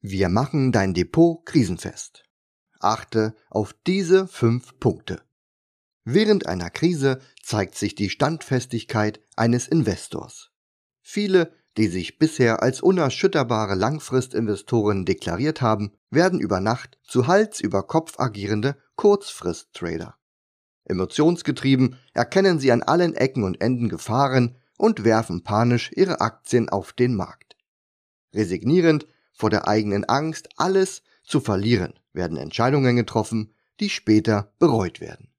Wir machen dein Depot krisenfest. Achte auf diese fünf Punkte. Während einer Krise zeigt sich die Standfestigkeit eines Investors. Viele, die sich bisher als unerschütterbare Langfristinvestoren deklariert haben, werden über Nacht zu Hals über Kopf agierende Kurzfristtrader. Emotionsgetrieben erkennen sie an allen Ecken und Enden Gefahren und werfen panisch ihre Aktien auf den Markt. Resignierend vor der eigenen Angst, alles zu verlieren, werden Entscheidungen getroffen, die später bereut werden.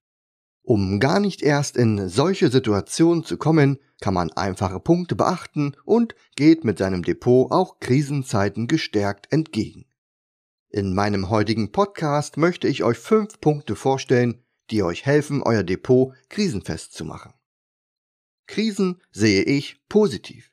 Um gar nicht erst in solche Situationen zu kommen, kann man einfache Punkte beachten und geht mit seinem Depot auch Krisenzeiten gestärkt entgegen. In meinem heutigen Podcast möchte ich euch fünf Punkte vorstellen, die euch helfen, euer Depot krisenfest zu machen. Krisen sehe ich positiv.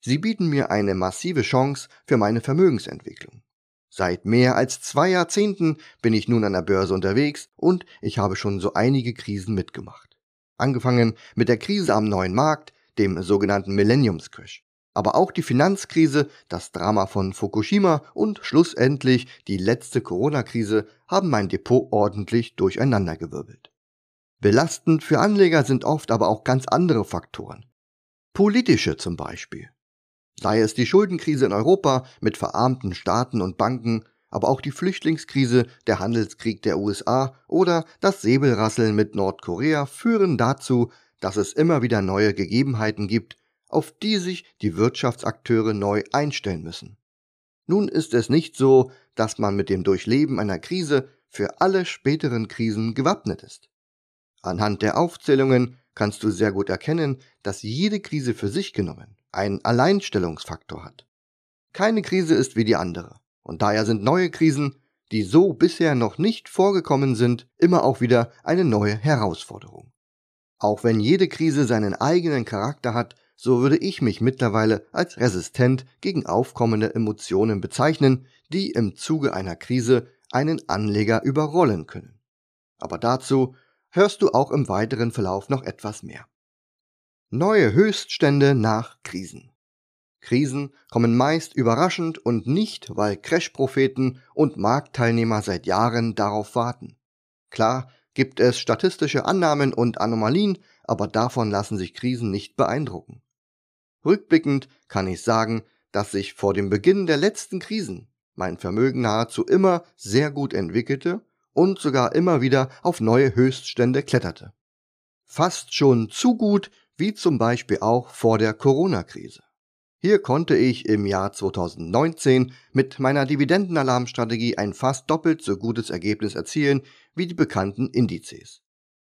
Sie bieten mir eine massive Chance für meine Vermögensentwicklung. Seit mehr als zwei Jahrzehnten bin ich nun an der Börse unterwegs und ich habe schon so einige Krisen mitgemacht. Angefangen mit der Krise am neuen Markt, dem sogenannten Millenniumscrash. Aber auch die Finanzkrise, das Drama von Fukushima und schlussendlich die letzte Corona-Krise haben mein Depot ordentlich durcheinandergewirbelt. Belastend für Anleger sind oft aber auch ganz andere Faktoren. Politische zum Beispiel. Sei es die Schuldenkrise in Europa mit verarmten Staaten und Banken, aber auch die Flüchtlingskrise, der Handelskrieg der USA oder das Säbelrasseln mit Nordkorea führen dazu, dass es immer wieder neue Gegebenheiten gibt, auf die sich die Wirtschaftsakteure neu einstellen müssen. Nun ist es nicht so, dass man mit dem Durchleben einer Krise für alle späteren Krisen gewappnet ist. Anhand der Aufzählungen kannst du sehr gut erkennen, dass jede Krise für sich genommen einen Alleinstellungsfaktor hat. Keine Krise ist wie die andere, und daher sind neue Krisen, die so bisher noch nicht vorgekommen sind, immer auch wieder eine neue Herausforderung. Auch wenn jede Krise seinen eigenen Charakter hat, so würde ich mich mittlerweile als resistent gegen aufkommende Emotionen bezeichnen, die im Zuge einer Krise einen Anleger überrollen können. Aber dazu hörst du auch im weiteren Verlauf noch etwas mehr. Neue Höchststände nach Krisen. Krisen kommen meist überraschend und nicht, weil Crash-Propheten und Marktteilnehmer seit Jahren darauf warten. Klar gibt es statistische Annahmen und Anomalien, aber davon lassen sich Krisen nicht beeindrucken. Rückblickend kann ich sagen, dass sich vor dem Beginn der letzten Krisen mein Vermögen nahezu immer sehr gut entwickelte und sogar immer wieder auf neue Höchststände kletterte. Fast schon zu gut, wie zum Beispiel auch vor der Corona-Krise. Hier konnte ich im Jahr 2019 mit meiner Dividendenalarmstrategie ein fast doppelt so gutes Ergebnis erzielen wie die bekannten Indizes.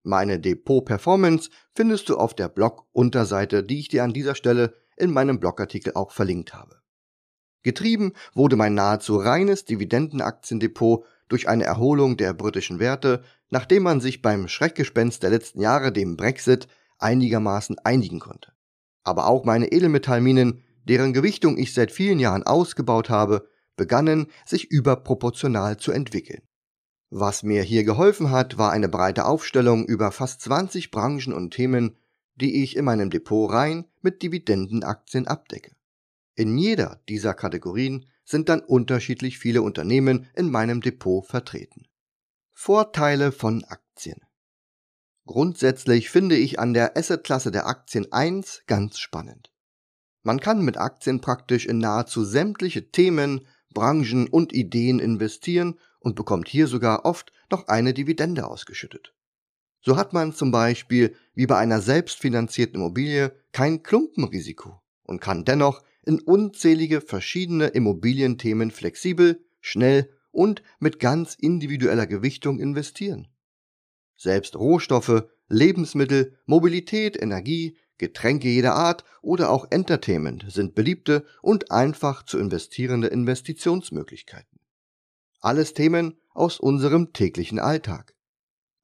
Meine Depot-Performance findest du auf der Blog-Unterseite, die ich dir an dieser Stelle in meinem Blogartikel auch verlinkt habe. Getrieben wurde mein nahezu reines Dividendenaktiendepot durch eine Erholung der britischen Werte, nachdem man sich beim Schreckgespenst der letzten Jahre, dem Brexit, einigermaßen einigen konnte. Aber auch meine Edelmetallminen, deren Gewichtung ich seit vielen Jahren ausgebaut habe, begannen sich überproportional zu entwickeln. Was mir hier geholfen hat, war eine breite Aufstellung über fast 20 Branchen und Themen, die ich in meinem Depot rein mit Dividendenaktien abdecke. In jeder dieser Kategorien sind dann unterschiedlich viele Unternehmen in meinem Depot vertreten. Vorteile von Aktien. Grundsätzlich finde ich an der Assetklasse der Aktien 1 ganz spannend. Man kann mit Aktien praktisch in nahezu sämtliche Themen, Branchen und Ideen investieren und bekommt hier sogar oft noch eine Dividende ausgeschüttet. So hat man zum Beispiel wie bei einer selbstfinanzierten Immobilie kein Klumpenrisiko und kann dennoch in unzählige verschiedene Immobilienthemen flexibel, schnell und mit ganz individueller Gewichtung investieren. Selbst Rohstoffe, Lebensmittel, Mobilität, Energie, Getränke jeder Art oder auch Entertainment sind beliebte und einfach zu investierende Investitionsmöglichkeiten. Alles Themen aus unserem täglichen Alltag.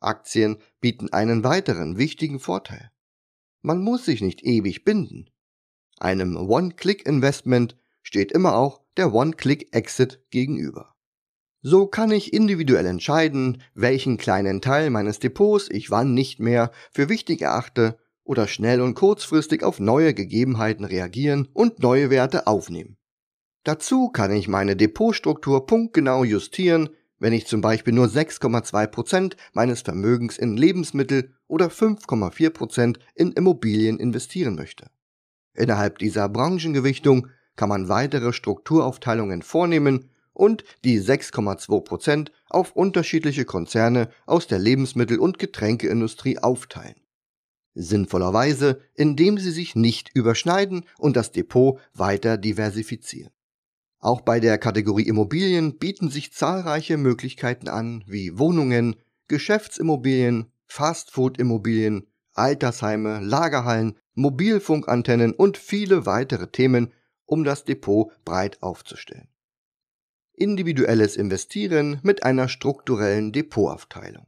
Aktien bieten einen weiteren wichtigen Vorteil. Man muss sich nicht ewig binden. Einem One-Click-Investment steht immer auch der One-Click-Exit gegenüber. So kann ich individuell entscheiden, welchen kleinen Teil meines Depots ich wann nicht mehr für wichtig erachte oder schnell und kurzfristig auf neue Gegebenheiten reagieren und neue Werte aufnehmen. Dazu kann ich meine Depotstruktur punktgenau justieren, wenn ich zum Beispiel nur 6,2% meines Vermögens in Lebensmittel oder 5,4% in Immobilien investieren möchte. Innerhalb dieser Branchengewichtung kann man weitere Strukturaufteilungen vornehmen und die 6,2% auf unterschiedliche Konzerne aus der Lebensmittel- und Getränkeindustrie aufteilen. Sinnvollerweise, indem sie sich nicht überschneiden und das Depot weiter diversifizieren. Auch bei der Kategorie Immobilien bieten sich zahlreiche Möglichkeiten an, wie Wohnungen, Geschäftsimmobilien, Fastfood-Immobilien, Altersheime, Lagerhallen, Mobilfunkantennen und viele weitere Themen, um das Depot breit aufzustellen. Individuelles Investieren mit einer strukturellen Depotaufteilung.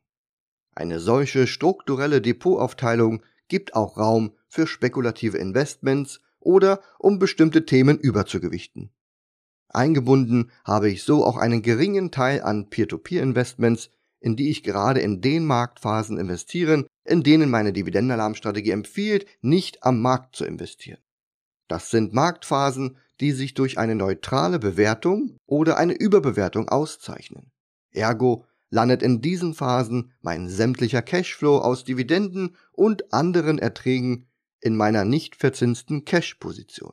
Eine solche strukturelle Depotaufteilung gibt auch Raum für spekulative Investments oder um bestimmte Themen überzugewichten. Eingebunden habe ich so auch einen geringen Teil an Peer-to-Peer-Investments, in die ich gerade in den Marktphasen investiere, in denen meine Dividendenalarmstrategie empfiehlt, nicht am Markt zu investieren. Das sind Marktphasen, die sich durch eine neutrale Bewertung oder eine Überbewertung auszeichnen. Ergo landet in diesen Phasen mein sämtlicher Cashflow aus Dividenden und anderen Erträgen in meiner nicht verzinsten Cash-Position.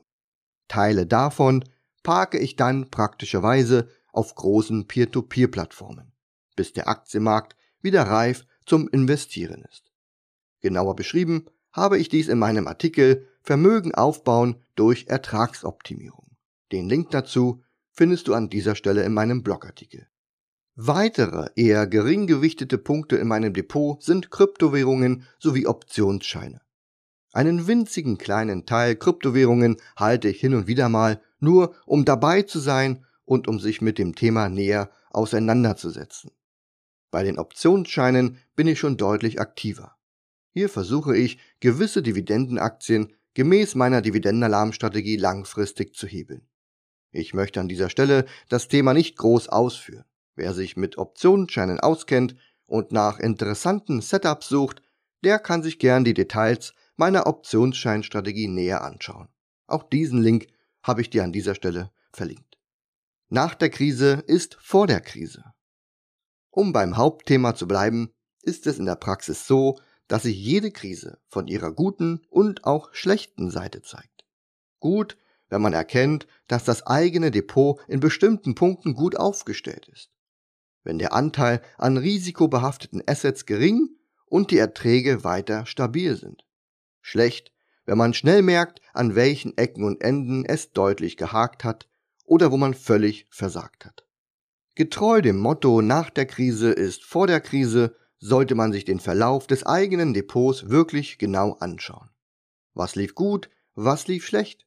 Teile davon parke ich dann praktischerweise auf großen Peer-to-Peer-Plattformen, bis der Aktienmarkt wieder reif zum Investieren ist. Genauer beschrieben habe ich dies in meinem Artikel Vermögen aufbauen durch Ertragsoptimierung. Den Link dazu findest du an dieser Stelle in meinem Blogartikel. Weitere eher gering gewichtete Punkte in meinem Depot sind Kryptowährungen sowie Optionsscheine. Einen winzigen kleinen Teil Kryptowährungen halte ich hin und wieder mal, nur um dabei zu sein und um sich mit dem Thema näher auseinanderzusetzen. Bei den Optionsscheinen bin ich schon deutlich aktiver. Hier versuche ich, gewisse Dividendenaktien gemäß meiner Dividendenalarmstrategie langfristig zu hebeln. Ich möchte an dieser Stelle das Thema nicht groß ausführen. Wer sich mit Optionsscheinen auskennt und nach interessanten Setups sucht, der kann sich gern die Details meiner Optionsscheinstrategie näher anschauen. Auch diesen Link habe ich dir an dieser Stelle verlinkt. Nach der Krise ist vor der Krise. Um beim Hauptthema zu bleiben, ist es in der Praxis so, dass sich jede Krise von ihrer guten und auch schlechten Seite zeigt. Gut, wenn man erkennt, dass das eigene Depot in bestimmten Punkten gut aufgestellt ist. Wenn der Anteil an risikobehafteten Assets gering und die Erträge weiter stabil sind. Schlecht, wenn man schnell merkt, an welchen Ecken und Enden es deutlich gehakt hat oder wo man völlig versagt hat. Getreu dem Motto nach der Krise ist vor der Krise sollte man sich den Verlauf des eigenen Depots wirklich genau anschauen. Was lief gut, was lief schlecht?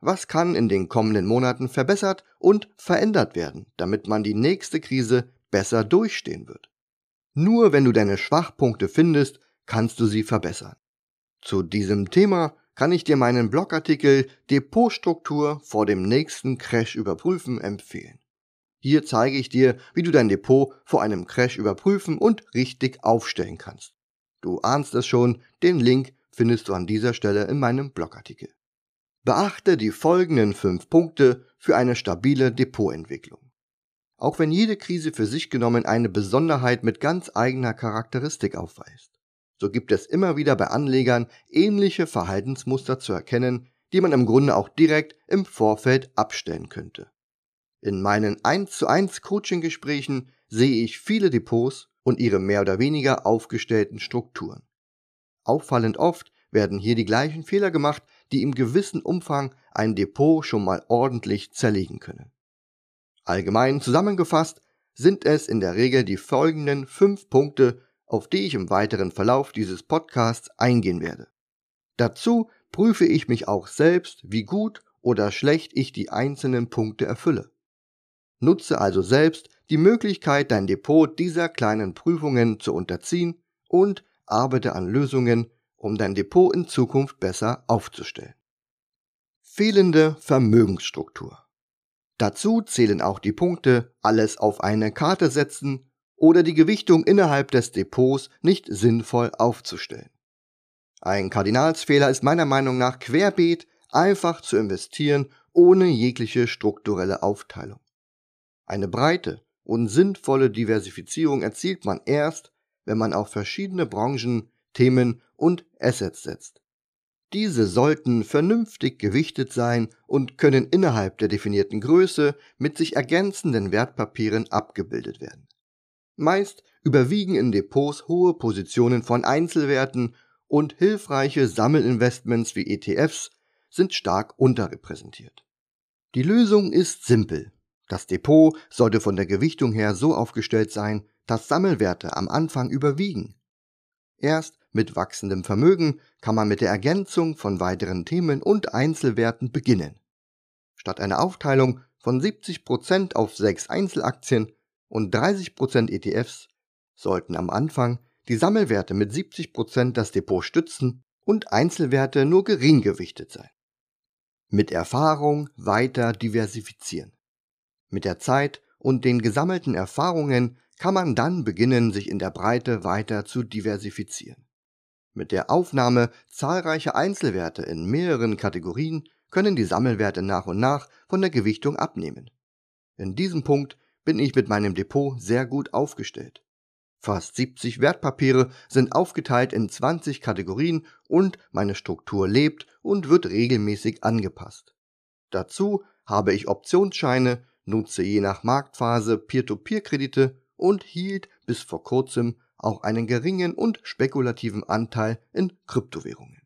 Was kann in den kommenden Monaten verbessert und verändert werden, damit man die nächste Krise besser durchstehen wird? Nur wenn du deine Schwachpunkte findest, kannst du sie verbessern. Zu diesem Thema kann ich dir meinen Blogartikel Depotstruktur vor dem nächsten Crash überprüfen empfehlen. Hier zeige ich dir, wie du dein Depot vor einem Crash überprüfen und richtig aufstellen kannst. Du ahnst es schon, den Link findest du an dieser Stelle in meinem Blogartikel. Beachte die folgenden fünf Punkte für eine stabile Depotentwicklung. Auch wenn jede Krise für sich genommen eine Besonderheit mit ganz eigener Charakteristik aufweist, so gibt es immer wieder bei Anlegern ähnliche Verhaltensmuster zu erkennen, die man im Grunde auch direkt im Vorfeld abstellen könnte. In meinen 1 zu 1 Coaching-Gesprächen sehe ich viele Depots und ihre mehr oder weniger aufgestellten Strukturen. Auffallend oft werden hier die gleichen Fehler gemacht, die im gewissen Umfang ein Depot schon mal ordentlich zerlegen können. Allgemein zusammengefasst sind es in der Regel die folgenden fünf Punkte, auf die ich im weiteren Verlauf dieses Podcasts eingehen werde. Dazu prüfe ich mich auch selbst, wie gut oder schlecht ich die einzelnen Punkte erfülle. Nutze also selbst die Möglichkeit, dein Depot dieser kleinen Prüfungen zu unterziehen und arbeite an Lösungen, um dein Depot in Zukunft besser aufzustellen. Fehlende Vermögensstruktur. Dazu zählen auch die Punkte alles auf eine Karte setzen oder die Gewichtung innerhalb des Depots nicht sinnvoll aufzustellen. Ein Kardinalsfehler ist meiner Meinung nach querbeet einfach zu investieren ohne jegliche strukturelle Aufteilung. Eine breite und sinnvolle Diversifizierung erzielt man erst, wenn man auf verschiedene Branchen, Themen und Assets setzt. Diese sollten vernünftig gewichtet sein und können innerhalb der definierten Größe mit sich ergänzenden Wertpapieren abgebildet werden. Meist überwiegen in Depots hohe Positionen von Einzelwerten und hilfreiche Sammelinvestments wie ETFs sind stark unterrepräsentiert. Die Lösung ist simpel. Das Depot sollte von der Gewichtung her so aufgestellt sein, dass Sammelwerte am Anfang überwiegen. Erst mit wachsendem Vermögen kann man mit der Ergänzung von weiteren Themen und Einzelwerten beginnen. Statt einer Aufteilung von 70% auf sechs Einzelaktien und 30% ETFs sollten am Anfang die Sammelwerte mit 70% das Depot stützen und Einzelwerte nur gering gewichtet sein. Mit Erfahrung weiter diversifizieren. Mit der Zeit und den gesammelten Erfahrungen kann man dann beginnen, sich in der Breite weiter zu diversifizieren. Mit der Aufnahme zahlreicher Einzelwerte in mehreren Kategorien können die Sammelwerte nach und nach von der Gewichtung abnehmen. In diesem Punkt bin ich mit meinem Depot sehr gut aufgestellt. Fast 70 Wertpapiere sind aufgeteilt in 20 Kategorien und meine Struktur lebt und wird regelmäßig angepasst. Dazu habe ich Optionsscheine, nutze je nach Marktphase Peer-to-Peer-Kredite und hielt bis vor kurzem auch einen geringen und spekulativen Anteil in Kryptowährungen.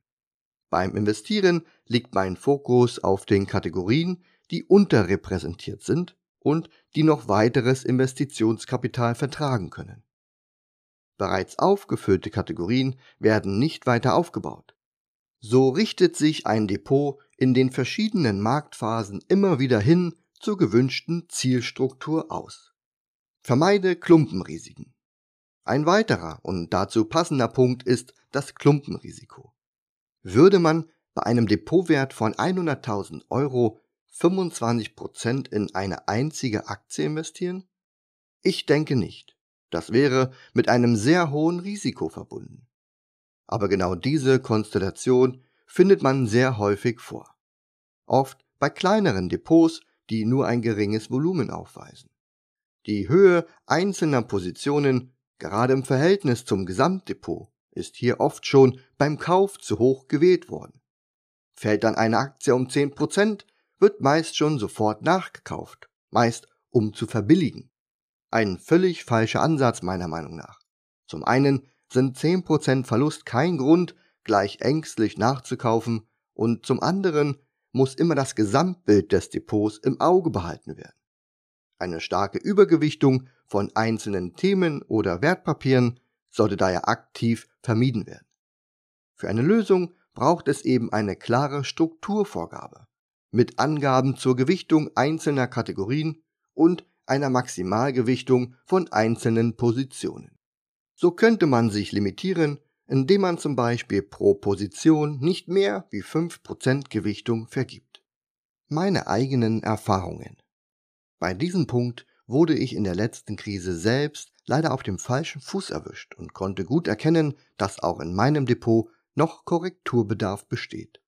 Beim Investieren liegt mein Fokus auf den Kategorien, die unterrepräsentiert sind und die noch weiteres Investitionskapital vertragen können. Bereits aufgefüllte Kategorien werden nicht weiter aufgebaut. So richtet sich ein Depot in den verschiedenen Marktphasen immer wieder hin zur gewünschten Zielstruktur aus. Vermeide Klumpenrisiken. Ein weiterer und dazu passender Punkt ist das Klumpenrisiko. Würde man bei einem Depotwert von 100.000 Euro 25% in eine einzige Aktie investieren? Ich denke nicht. Das wäre mit einem sehr hohen Risiko verbunden. Aber genau diese Konstellation findet man sehr häufig vor. Oft bei kleineren Depots, die nur ein geringes Volumen aufweisen. Die Höhe einzelner Positionen, gerade im Verhältnis zum Gesamtdepot, ist hier oft schon beim Kauf zu hoch gewählt worden. Fällt dann eine Aktie um 10%, wird meist schon sofort nachgekauft, meist um zu verbilligen. Ein völlig falscher Ansatz meiner Meinung nach. Zum einen sind 10% Verlust kein Grund, gleich ängstlich nachzukaufen und zum anderen muss immer das Gesamtbild des Depots im Auge behalten werden. Eine starke Übergewichtung von einzelnen Themen oder Wertpapieren sollte daher aktiv vermieden werden. Für eine Lösung braucht es eben eine klare Strukturvorgabe mit Angaben zur Gewichtung einzelner Kategorien und einer Maximalgewichtung von einzelnen Positionen. So könnte man sich limitieren, indem man zum Beispiel pro Position nicht mehr wie 5% Gewichtung vergibt. Meine eigenen Erfahrungen. Bei diesem Punkt wurde ich in der letzten Krise selbst leider auf dem falschen Fuß erwischt und konnte gut erkennen, dass auch in meinem Depot noch Korrekturbedarf besteht.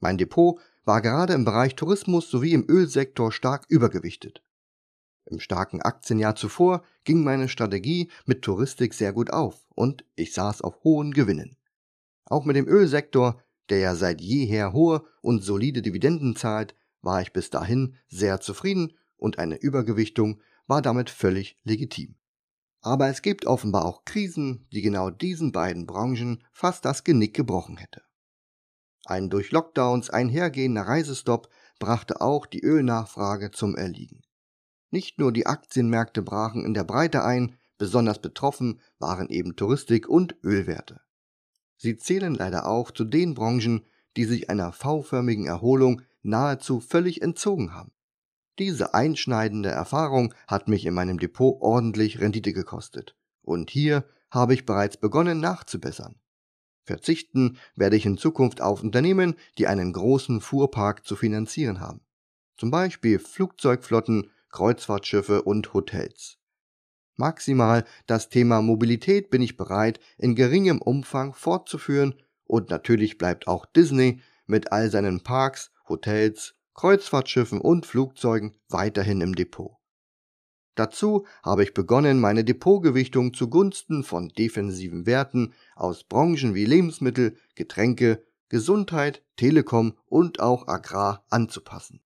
Mein Depot war gerade im Bereich Tourismus sowie im Ölsektor stark übergewichtet. Im starken Aktienjahr zuvor ging meine Strategie mit Touristik sehr gut auf und ich saß auf hohen Gewinnen. Auch mit dem Ölsektor, der ja seit jeher hohe und solide Dividenden zahlt, war ich bis dahin sehr zufrieden und eine Übergewichtung war damit völlig legitim. Aber es gibt offenbar auch Krisen, die genau diesen beiden Branchen fast das Genick gebrochen hätte. Ein durch Lockdowns einhergehender Reisestopp brachte auch die Ölnachfrage zum Erliegen. Nicht nur die Aktienmärkte brachen in der Breite ein, besonders betroffen waren eben Touristik und Ölwerte. Sie zählen leider auch zu den Branchen, die sich einer V-förmigen Erholung nahezu völlig entzogen haben. Diese einschneidende Erfahrung hat mich in meinem Depot ordentlich Rendite gekostet. Und hier habe ich bereits begonnen nachzubessern. Verzichten werde ich in Zukunft auf Unternehmen, die einen großen Fuhrpark zu finanzieren haben. Zum Beispiel Flugzeugflotten Kreuzfahrtschiffe und Hotels. Maximal das Thema Mobilität bin ich bereit, in geringem Umfang fortzuführen und natürlich bleibt auch Disney mit all seinen Parks, Hotels Kreuzfahrtschiffen und Flugzeugen weiterhin im Depot. Dazu habe ich begonnen, meine Depotgewichtung zugunsten von defensiven Werten aus Branchen wie Lebensmittel, Getränke, Gesundheit, Telekom und auch Agrar anzupassen.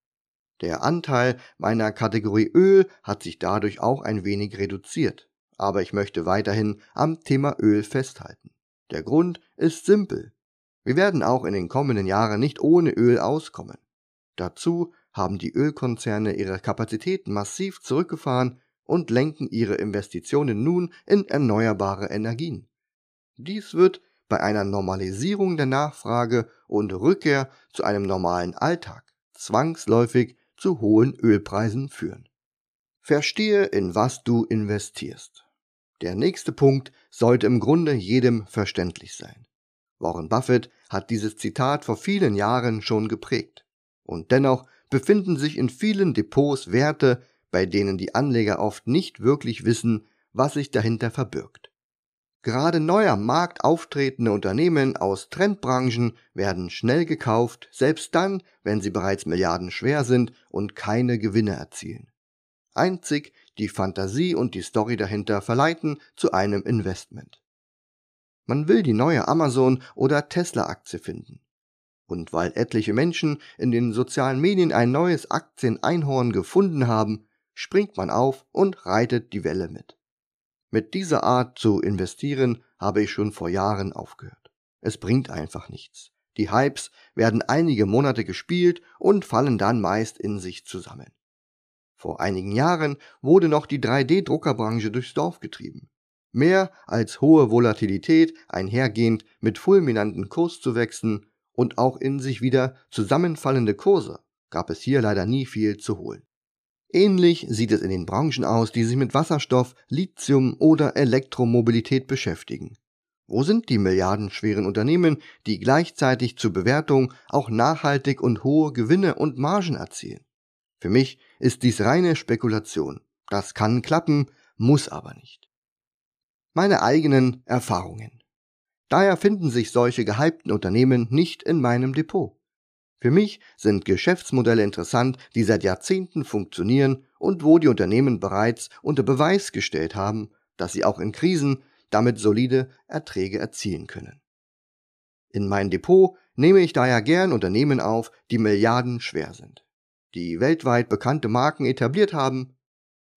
Der Anteil meiner Kategorie Öl hat sich dadurch auch ein wenig reduziert, aber ich möchte weiterhin am Thema Öl festhalten. Der Grund ist simpel. Wir werden auch in den kommenden Jahren nicht ohne Öl auskommen. Dazu haben die Ölkonzerne ihre Kapazitäten massiv zurückgefahren und lenken ihre Investitionen nun in erneuerbare Energien. Dies wird bei einer Normalisierung der Nachfrage und Rückkehr zu einem normalen Alltag zwangsläufig zu hohen Ölpreisen führen. Verstehe, in was du investierst. Der nächste Punkt sollte im Grunde jedem verständlich sein. Warren Buffett hat dieses Zitat vor vielen Jahren schon geprägt. Und dennoch befinden sich in vielen Depots Werte, bei denen die Anleger oft nicht wirklich wissen, was sich dahinter verbirgt. Gerade neu am Markt auftretende Unternehmen aus Trendbranchen werden schnell gekauft, selbst dann, wenn sie bereits Milliarden schwer sind und keine Gewinne erzielen. Einzig die Fantasie und die Story dahinter verleiten zu einem Investment. Man will die neue Amazon oder Tesla Aktie finden. Und weil etliche Menschen in den sozialen Medien ein neues Aktieneinhorn gefunden haben, springt man auf und reitet die Welle mit. Mit dieser Art zu investieren habe ich schon vor Jahren aufgehört. Es bringt einfach nichts. Die Hypes werden einige Monate gespielt und fallen dann meist in sich zusammen. Vor einigen Jahren wurde noch die 3D-Druckerbranche durchs Dorf getrieben. Mehr als hohe Volatilität einhergehend mit fulminanten Kurszuwächsen und auch in sich wieder zusammenfallende Kurse gab es hier leider nie viel zu holen. Ähnlich sieht es in den Branchen aus, die sich mit Wasserstoff, Lithium oder Elektromobilität beschäftigen. Wo sind die milliardenschweren Unternehmen, die gleichzeitig zur Bewertung auch nachhaltig und hohe Gewinne und Margen erzielen? Für mich ist dies reine Spekulation. Das kann klappen, muss aber nicht. Meine eigenen Erfahrungen. Daher finden sich solche gehypten Unternehmen nicht in meinem Depot. Für mich sind Geschäftsmodelle interessant, die seit Jahrzehnten funktionieren und wo die Unternehmen bereits unter Beweis gestellt haben, dass sie auch in Krisen damit solide Erträge erzielen können. In mein Depot nehme ich daher gern Unternehmen auf, die Milliarden schwer sind, die weltweit bekannte Marken etabliert haben,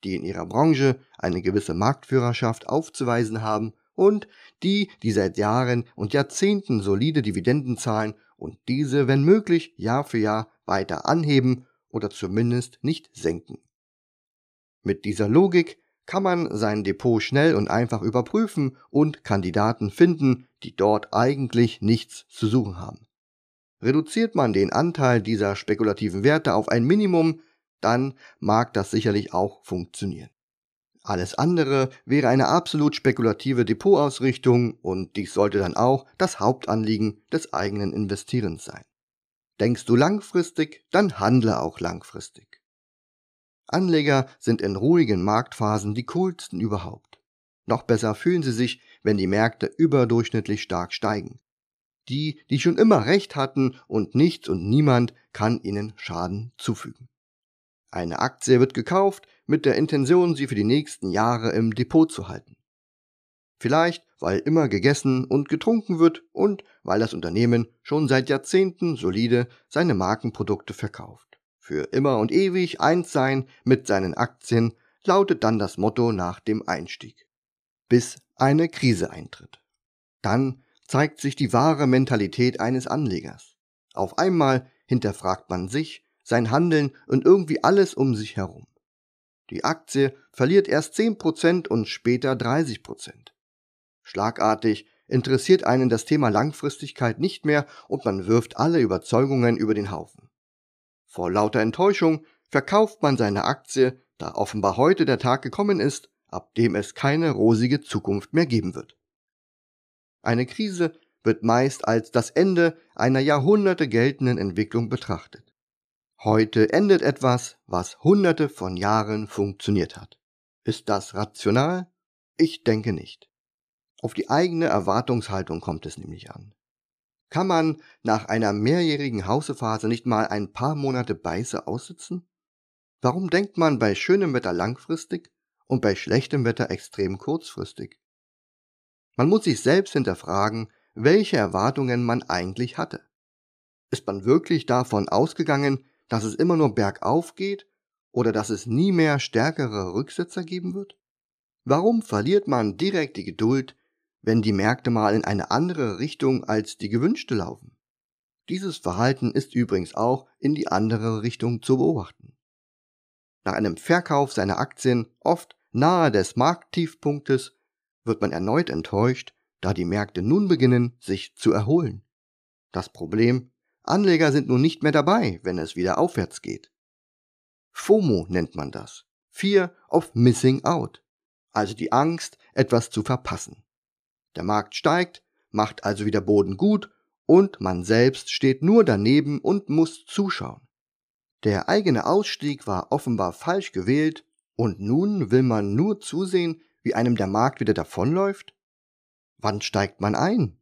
die in ihrer Branche eine gewisse Marktführerschaft aufzuweisen haben und die, die seit Jahren und Jahrzehnten solide Dividenden zahlen und diese, wenn möglich, Jahr für Jahr weiter anheben oder zumindest nicht senken. Mit dieser Logik kann man sein Depot schnell und einfach überprüfen und Kandidaten finden, die dort eigentlich nichts zu suchen haben. Reduziert man den Anteil dieser spekulativen Werte auf ein Minimum, dann mag das sicherlich auch funktionieren. Alles andere wäre eine absolut spekulative Depotausrichtung und dies sollte dann auch das Hauptanliegen des eigenen Investierens sein. Denkst du langfristig, dann handle auch langfristig. Anleger sind in ruhigen Marktphasen die coolsten überhaupt. Noch besser fühlen sie sich, wenn die Märkte überdurchschnittlich stark steigen. Die, die schon immer recht hatten und nichts und niemand kann ihnen Schaden zufügen. Eine Aktie wird gekauft mit der Intention, sie für die nächsten Jahre im Depot zu halten. Vielleicht, weil immer gegessen und getrunken wird und weil das Unternehmen schon seit Jahrzehnten solide seine Markenprodukte verkauft. Für immer und ewig eins sein mit seinen Aktien lautet dann das Motto nach dem Einstieg. Bis eine Krise eintritt. Dann zeigt sich die wahre Mentalität eines Anlegers. Auf einmal hinterfragt man sich, sein Handeln und irgendwie alles um sich herum. Die Aktie verliert erst 10% und später 30%. Schlagartig interessiert einen das Thema Langfristigkeit nicht mehr und man wirft alle Überzeugungen über den Haufen. Vor lauter Enttäuschung verkauft man seine Aktie, da offenbar heute der Tag gekommen ist, ab dem es keine rosige Zukunft mehr geben wird. Eine Krise wird meist als das Ende einer Jahrhunderte geltenden Entwicklung betrachtet. Heute endet etwas, was hunderte von Jahren funktioniert hat. Ist das rational? Ich denke nicht. Auf die eigene Erwartungshaltung kommt es nämlich an. Kann man nach einer mehrjährigen Hausephase nicht mal ein paar Monate Beiße aussitzen? Warum denkt man bei schönem Wetter langfristig und bei schlechtem Wetter extrem kurzfristig? Man muss sich selbst hinterfragen, welche Erwartungen man eigentlich hatte. Ist man wirklich davon ausgegangen, dass es immer nur bergauf geht oder dass es nie mehr stärkere Rücksetzer geben wird? Warum verliert man direkt die Geduld, wenn die Märkte mal in eine andere Richtung als die gewünschte laufen? Dieses Verhalten ist übrigens auch in die andere Richtung zu beobachten. Nach einem Verkauf seiner Aktien oft nahe des Markttiefpunktes wird man erneut enttäuscht, da die Märkte nun beginnen, sich zu erholen. Das Problem, Anleger sind nun nicht mehr dabei, wenn es wieder aufwärts geht. FOMO nennt man das. Fear of Missing Out. Also die Angst, etwas zu verpassen. Der Markt steigt, macht also wieder Boden gut und man selbst steht nur daneben und muss zuschauen. Der eigene Ausstieg war offenbar falsch gewählt und nun will man nur zusehen, wie einem der Markt wieder davonläuft? Wann steigt man ein?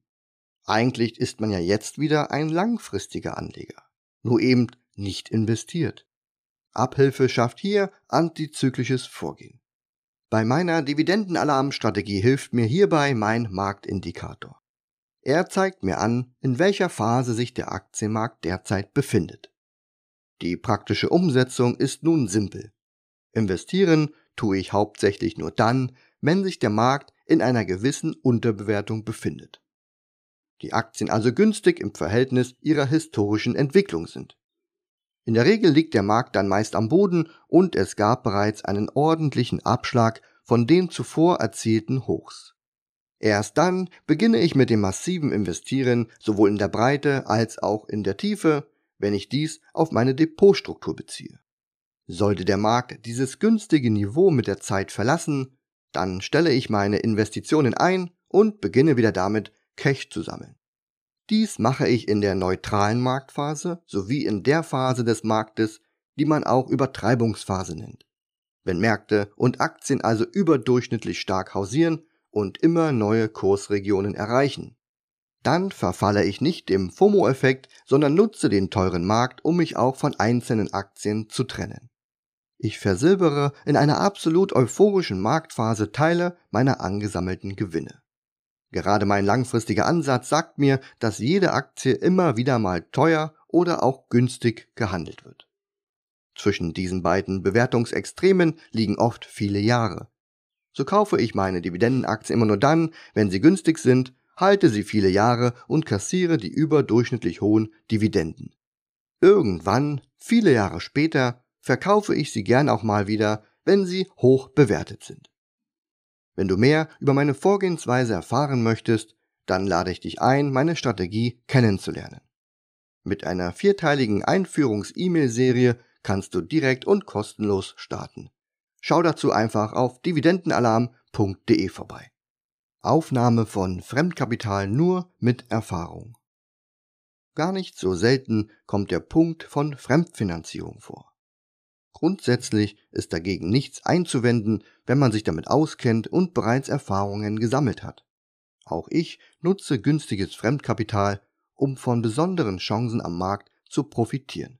Eigentlich ist man ja jetzt wieder ein langfristiger Anleger, nur eben nicht investiert. Abhilfe schafft hier antizyklisches Vorgehen. Bei meiner Dividendenalarmstrategie hilft mir hierbei mein Marktindikator. Er zeigt mir an, in welcher Phase sich der Aktienmarkt derzeit befindet. Die praktische Umsetzung ist nun simpel. Investieren tue ich hauptsächlich nur dann, wenn sich der Markt in einer gewissen Unterbewertung befindet. Die Aktien also günstig im Verhältnis ihrer historischen Entwicklung sind. In der Regel liegt der Markt dann meist am Boden und es gab bereits einen ordentlichen Abschlag von den zuvor erzielten Hochs. Erst dann beginne ich mit dem massiven Investieren sowohl in der Breite als auch in der Tiefe, wenn ich dies auf meine Depotstruktur beziehe. Sollte der Markt dieses günstige Niveau mit der Zeit verlassen, dann stelle ich meine Investitionen ein und beginne wieder damit, Cash zu sammeln. Dies mache ich in der neutralen Marktphase sowie in der Phase des Marktes, die man auch Übertreibungsphase nennt. Wenn Märkte und Aktien also überdurchschnittlich stark hausieren und immer neue Kursregionen erreichen, dann verfalle ich nicht dem FOMO-Effekt, sondern nutze den teuren Markt, um mich auch von einzelnen Aktien zu trennen. Ich versilbere in einer absolut euphorischen Marktphase Teile meiner angesammelten Gewinne. Gerade mein langfristiger Ansatz sagt mir, dass jede Aktie immer wieder mal teuer oder auch günstig gehandelt wird. Zwischen diesen beiden Bewertungsextremen liegen oft viele Jahre. So kaufe ich meine Dividendenaktie immer nur dann, wenn sie günstig sind, halte sie viele Jahre und kassiere die überdurchschnittlich hohen Dividenden. Irgendwann, viele Jahre später, verkaufe ich sie gern auch mal wieder, wenn sie hoch bewertet sind. Wenn du mehr über meine Vorgehensweise erfahren möchtest, dann lade ich dich ein, meine Strategie kennenzulernen. Mit einer vierteiligen Einführungs-E-Mail-Serie kannst du direkt und kostenlos starten. Schau dazu einfach auf dividendenalarm.de vorbei. Aufnahme von Fremdkapital nur mit Erfahrung. Gar nicht so selten kommt der Punkt von Fremdfinanzierung vor. Grundsätzlich ist dagegen nichts einzuwenden, wenn man sich damit auskennt und bereits Erfahrungen gesammelt hat. Auch ich nutze günstiges Fremdkapital, um von besonderen Chancen am Markt zu profitieren.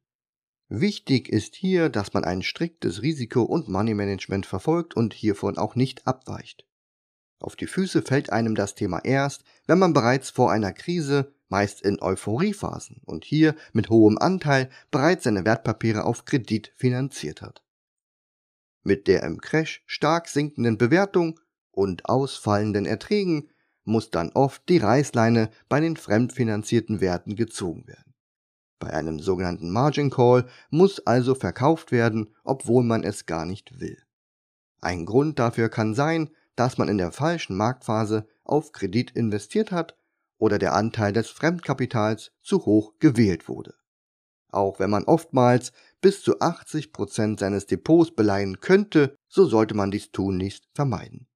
Wichtig ist hier, dass man ein striktes Risiko- und Money-Management verfolgt und hiervon auch nicht abweicht. Auf die Füße fällt einem das Thema erst, wenn man bereits vor einer Krise meist in Euphoriephasen und hier mit hohem Anteil bereits seine Wertpapiere auf Kredit finanziert hat. Mit der im Crash stark sinkenden Bewertung und ausfallenden Erträgen muss dann oft die Reißleine bei den fremdfinanzierten Werten gezogen werden. Bei einem sogenannten Margin Call muss also verkauft werden, obwohl man es gar nicht will. Ein Grund dafür kann sein, dass man in der falschen Marktphase auf Kredit investiert hat oder der Anteil des Fremdkapitals zu hoch gewählt wurde. Auch wenn man oftmals bis zu 80 Prozent seines Depots beleihen könnte, so sollte man dies tunlichst vermeiden.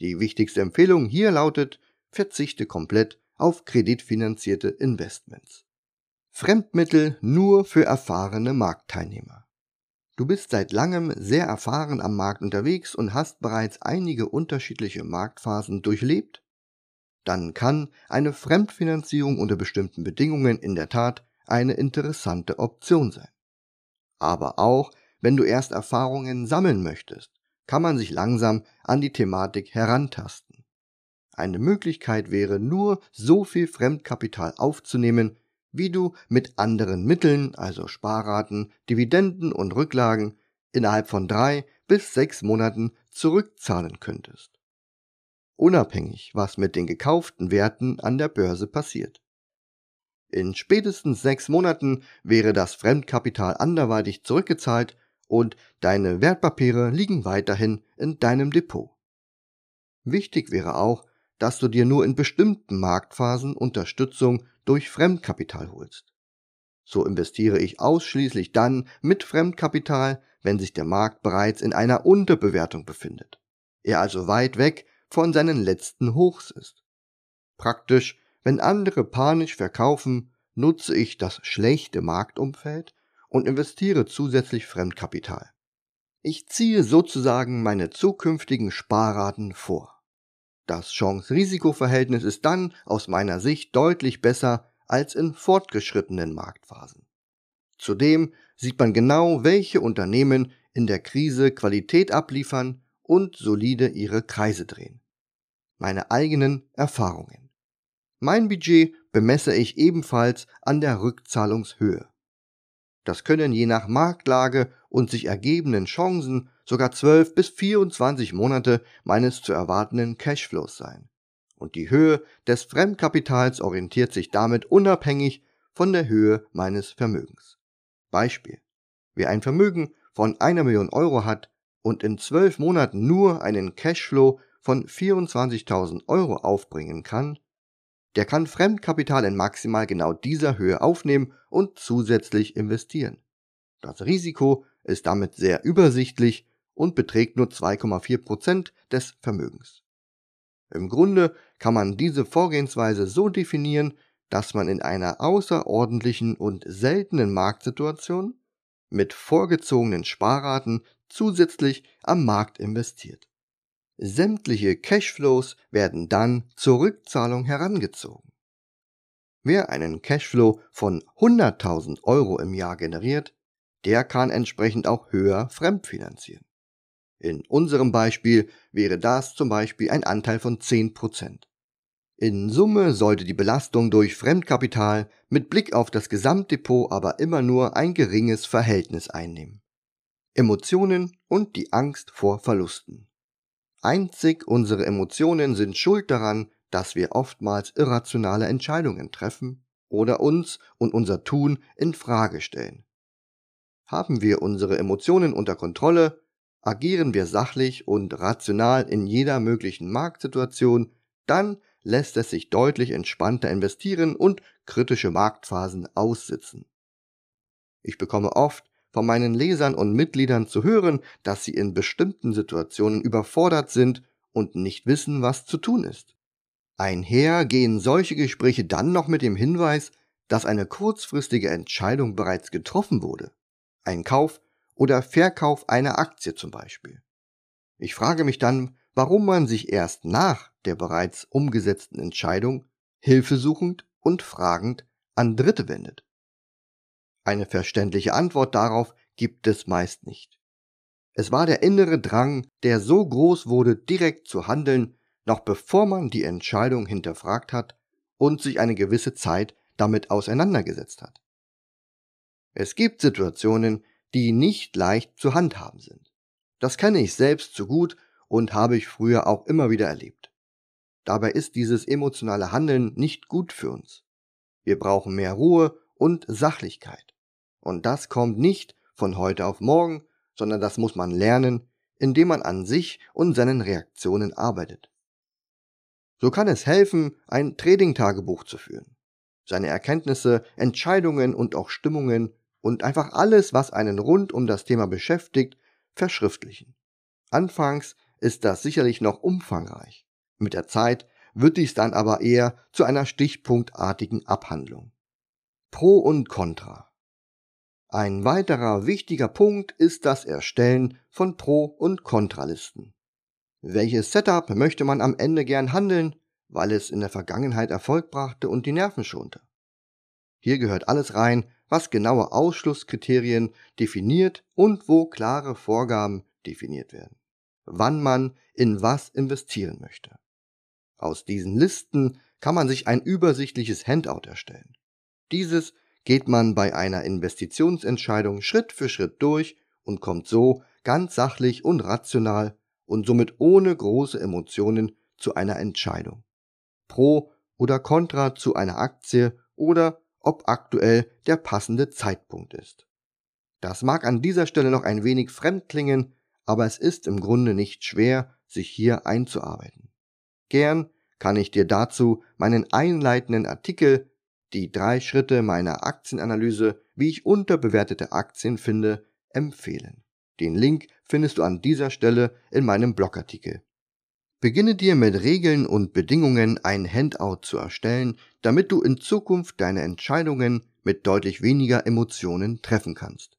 Die wichtigste Empfehlung hier lautet, verzichte komplett auf kreditfinanzierte Investments. Fremdmittel nur für erfahrene Marktteilnehmer. Du bist seit langem sehr erfahren am Markt unterwegs und hast bereits einige unterschiedliche Marktphasen durchlebt dann kann eine Fremdfinanzierung unter bestimmten Bedingungen in der Tat eine interessante Option sein. Aber auch wenn du erst Erfahrungen sammeln möchtest, kann man sich langsam an die Thematik herantasten. Eine Möglichkeit wäre nur, so viel Fremdkapital aufzunehmen, wie du mit anderen Mitteln, also Sparraten, Dividenden und Rücklagen, innerhalb von drei bis sechs Monaten zurückzahlen könntest. Unabhängig, was mit den gekauften Werten an der Börse passiert. In spätestens sechs Monaten wäre das Fremdkapital anderweitig zurückgezahlt und deine Wertpapiere liegen weiterhin in deinem Depot. Wichtig wäre auch, dass du dir nur in bestimmten Marktphasen Unterstützung durch Fremdkapital holst. So investiere ich ausschließlich dann mit Fremdkapital, wenn sich der Markt bereits in einer Unterbewertung befindet. Er also weit weg von seinen letzten Hochs ist. Praktisch wenn andere panisch verkaufen, nutze ich das schlechte Marktumfeld und investiere zusätzlich Fremdkapital. Ich ziehe sozusagen meine zukünftigen Sparraten vor. Das Chance-Risiko-Verhältnis ist dann aus meiner Sicht deutlich besser als in fortgeschrittenen Marktphasen. Zudem sieht man genau, welche Unternehmen in der Krise Qualität abliefern und solide ihre Kreise drehen. Meine eigenen Erfahrungen. Mein Budget bemesse ich ebenfalls an der Rückzahlungshöhe. Das können je nach Marktlage und sich ergebenden Chancen sogar 12 bis 24 Monate meines zu erwartenden Cashflows sein. Und die Höhe des Fremdkapitals orientiert sich damit unabhängig von der Höhe meines Vermögens. Beispiel. Wer ein Vermögen von einer Million Euro hat und in 12 Monaten nur einen Cashflow von 24.000 Euro aufbringen kann, der kann Fremdkapital in maximal genau dieser Höhe aufnehmen und zusätzlich investieren. Das Risiko ist damit sehr übersichtlich und beträgt nur 2,4% des Vermögens. Im Grunde kann man diese Vorgehensweise so definieren, dass man in einer außerordentlichen und seltenen Marktsituation mit vorgezogenen Sparraten zusätzlich am Markt investiert. Sämtliche Cashflows werden dann zur Rückzahlung herangezogen. Wer einen Cashflow von 100.000 Euro im Jahr generiert, der kann entsprechend auch höher fremdfinanzieren. In unserem Beispiel wäre das zum Beispiel ein Anteil von 10%. In Summe sollte die Belastung durch Fremdkapital mit Blick auf das Gesamtdepot aber immer nur ein geringes Verhältnis einnehmen. Emotionen und die Angst vor Verlusten. Einzig unsere Emotionen sind schuld daran, dass wir oftmals irrationale Entscheidungen treffen oder uns und unser Tun in Frage stellen. Haben wir unsere Emotionen unter Kontrolle, agieren wir sachlich und rational in jeder möglichen Marktsituation, dann lässt es sich deutlich entspannter investieren und kritische Marktphasen aussitzen. Ich bekomme oft von meinen Lesern und Mitgliedern zu hören, dass sie in bestimmten Situationen überfordert sind und nicht wissen, was zu tun ist. Einher gehen solche Gespräche dann noch mit dem Hinweis, dass eine kurzfristige Entscheidung bereits getroffen wurde. Ein Kauf oder Verkauf einer Aktie zum Beispiel. Ich frage mich dann, warum man sich erst nach der bereits umgesetzten Entscheidung hilfesuchend und fragend an Dritte wendet. Eine verständliche Antwort darauf gibt es meist nicht. Es war der innere Drang, der so groß wurde, direkt zu handeln, noch bevor man die Entscheidung hinterfragt hat und sich eine gewisse Zeit damit auseinandergesetzt hat. Es gibt Situationen, die nicht leicht zu handhaben sind. Das kenne ich selbst zu gut und habe ich früher auch immer wieder erlebt. Dabei ist dieses emotionale Handeln nicht gut für uns. Wir brauchen mehr Ruhe und Sachlichkeit. Und das kommt nicht von heute auf morgen, sondern das muss man lernen, indem man an sich und seinen Reaktionen arbeitet. So kann es helfen, ein Trading-Tagebuch zu führen. Seine Erkenntnisse, Entscheidungen und auch Stimmungen und einfach alles, was einen rund um das Thema beschäftigt, verschriftlichen. Anfangs ist das sicherlich noch umfangreich. Mit der Zeit wird dies dann aber eher zu einer stichpunktartigen Abhandlung. Pro und Contra. Ein weiterer wichtiger Punkt ist das Erstellen von Pro- und Kontralisten. Welches Setup möchte man am Ende gern handeln? weil es in der Vergangenheit Erfolg brachte und die Nerven schonte. Hier gehört alles rein, was genaue Ausschlusskriterien definiert und wo klare Vorgaben definiert werden, wann man in was investieren möchte. Aus diesen Listen kann man sich ein übersichtliches Handout erstellen. Dieses geht man bei einer Investitionsentscheidung Schritt für Schritt durch und kommt so ganz sachlich und rational und somit ohne große Emotionen zu einer Entscheidung. Pro oder contra zu einer Aktie oder ob aktuell der passende Zeitpunkt ist. Das mag an dieser Stelle noch ein wenig fremd klingen, aber es ist im Grunde nicht schwer, sich hier einzuarbeiten. Gern kann ich dir dazu meinen einleitenden Artikel Die drei Schritte meiner Aktienanalyse, wie ich unterbewertete Aktien finde, empfehlen. Den Link findest du an dieser Stelle in meinem Blogartikel. Beginne dir mit Regeln und Bedingungen ein Handout zu erstellen, damit du in Zukunft deine Entscheidungen mit deutlich weniger Emotionen treffen kannst.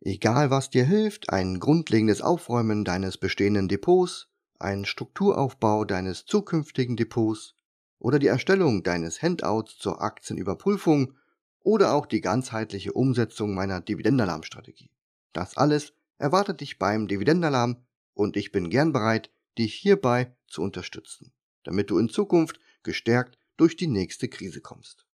Egal was dir hilft, ein grundlegendes Aufräumen deines bestehenden Depots, ein Strukturaufbau deines zukünftigen Depots oder die Erstellung deines Handouts zur Aktienüberprüfung oder auch die ganzheitliche Umsetzung meiner Dividendenalarmstrategie. Das alles erwartet dich beim Dividendenalarm und ich bin gern bereit, dich hierbei zu unterstützen, damit du in Zukunft gestärkt durch die nächste Krise kommst.